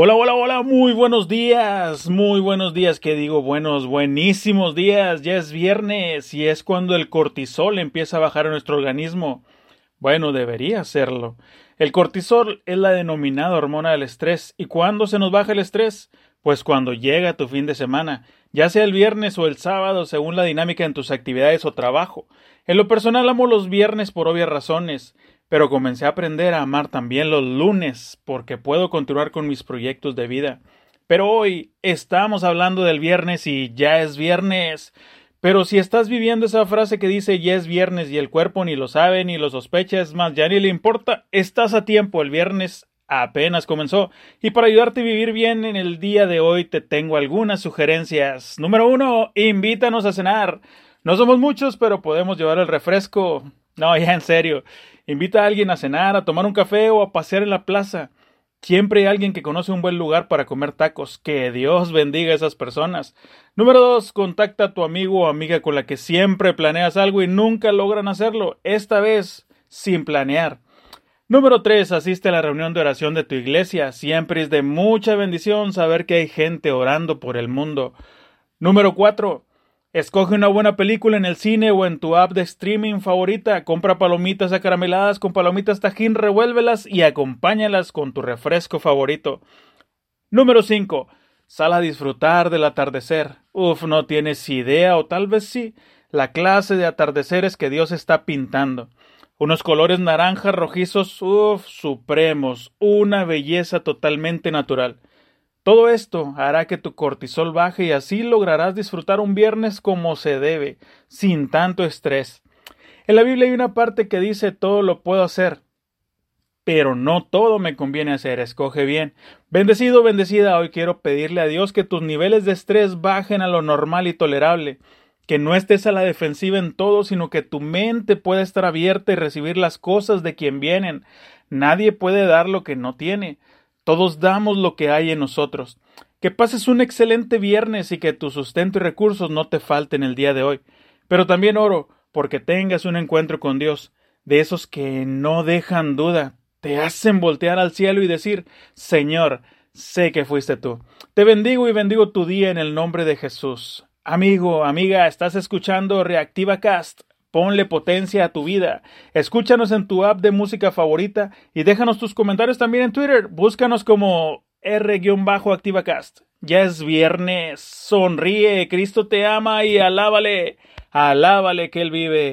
Hola, hola, hola, muy buenos días, muy buenos días, que digo buenos, buenísimos días, ya es viernes y es cuando el cortisol empieza a bajar en nuestro organismo. Bueno, debería hacerlo. El cortisol es la denominada hormona del estrés. ¿Y cuándo se nos baja el estrés? Pues cuando llega tu fin de semana, ya sea el viernes o el sábado, según la dinámica en tus actividades o trabajo. En lo personal amo los viernes por obvias razones pero comencé a aprender a amar también los lunes porque puedo continuar con mis proyectos de vida. Pero hoy estamos hablando del viernes y ya es viernes. Pero si estás viviendo esa frase que dice ya es viernes y el cuerpo ni lo sabe ni lo sospecha, es más, ya ni le importa, estás a tiempo, el viernes apenas comenzó. Y para ayudarte a vivir bien en el día de hoy te tengo algunas sugerencias. Número uno, invítanos a cenar. No somos muchos, pero podemos llevar el refresco. No, ya en serio. Invita a alguien a cenar, a tomar un café o a pasear en la plaza. Siempre hay alguien que conoce un buen lugar para comer tacos. Que Dios bendiga a esas personas. Número dos, contacta a tu amigo o amiga con la que siempre planeas algo y nunca logran hacerlo. Esta vez, sin planear. Número tres, asiste a la reunión de oración de tu iglesia. Siempre es de mucha bendición saber que hay gente orando por el mundo. Número cuatro, Escoge una buena película en el cine o en tu app de streaming favorita. Compra palomitas acarameladas con palomitas tajín, revuélvelas y acompáñalas con tu refresco favorito. Número 5. Sal a disfrutar del atardecer. Uf, no tienes idea, o tal vez sí, la clase de atardeceres que Dios está pintando. Unos colores naranjas rojizos, uf, supremos, una belleza totalmente natural. Todo esto hará que tu cortisol baje y así lograrás disfrutar un viernes como se debe, sin tanto estrés. En la Biblia hay una parte que dice todo lo puedo hacer, pero no todo me conviene hacer, escoge bien. Bendecido, bendecida, hoy quiero pedirle a Dios que tus niveles de estrés bajen a lo normal y tolerable, que no estés a la defensiva en todo, sino que tu mente pueda estar abierta y recibir las cosas de quien vienen. Nadie puede dar lo que no tiene. Todos damos lo que hay en nosotros. Que pases un excelente viernes y que tu sustento y recursos no te falten el día de hoy. Pero también oro porque tengas un encuentro con Dios, de esos que no dejan duda, te hacen voltear al cielo y decir, Señor, sé que fuiste tú. Te bendigo y bendigo tu día en el nombre de Jesús. Amigo, amiga, estás escuchando Reactiva Cast Ponle potencia a tu vida. Escúchanos en tu app de música favorita y déjanos tus comentarios también en Twitter. Búscanos como R-ActivaCast. Ya es viernes. Sonríe. Cristo te ama y alábale. Alábale que Él vive.